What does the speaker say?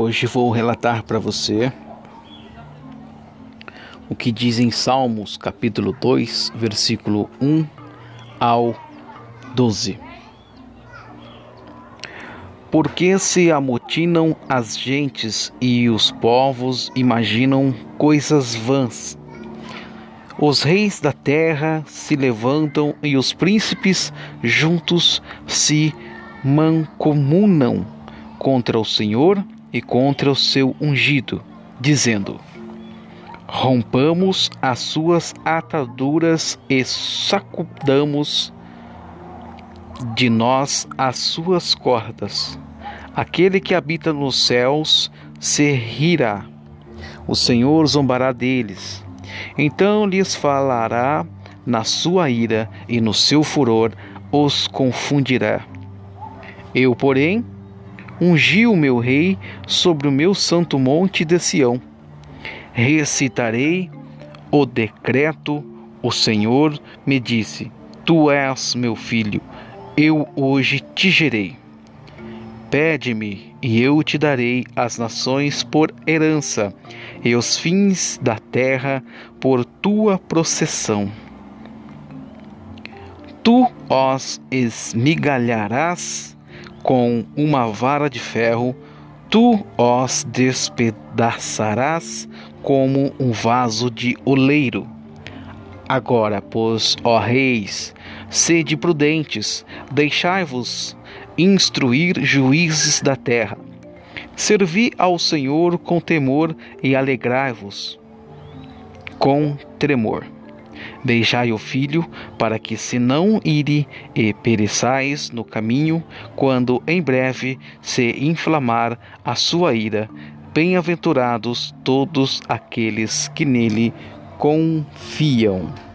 Hoje vou relatar para você o que diz em Salmos, capítulo 2, versículo 1 ao 12. Porque se amotinam as gentes e os povos imaginam coisas vãs. Os reis da terra se levantam e os príncipes juntos se mancomunam contra o Senhor e contra o seu ungido, dizendo: Rompamos as suas ataduras e sacudamos de nós as suas cordas. Aquele que habita nos céus se rirá. O Senhor zombará deles. Então lhes falará na sua ira e no seu furor os confundirá. Eu, porém, ungi o meu rei sobre o meu santo monte de Sião. Recitarei o decreto, o Senhor me disse: Tu és meu filho, eu hoje te gerei. Pede-me, e eu te darei as nações por herança, e os fins da terra por tua processão. Tu os esmigalharás com uma vara de ferro, tu os despedaçarás como um vaso de oleiro. Agora, pois, ó reis, sede prudentes, deixai-vos instruir juízes da terra. Servi ao Senhor com temor e alegrai-vos com tremor. Deixai o filho, para que se não ire e pereçais no caminho, quando em breve se inflamar a sua ira. Bem-aventurados todos aqueles que nele confiam.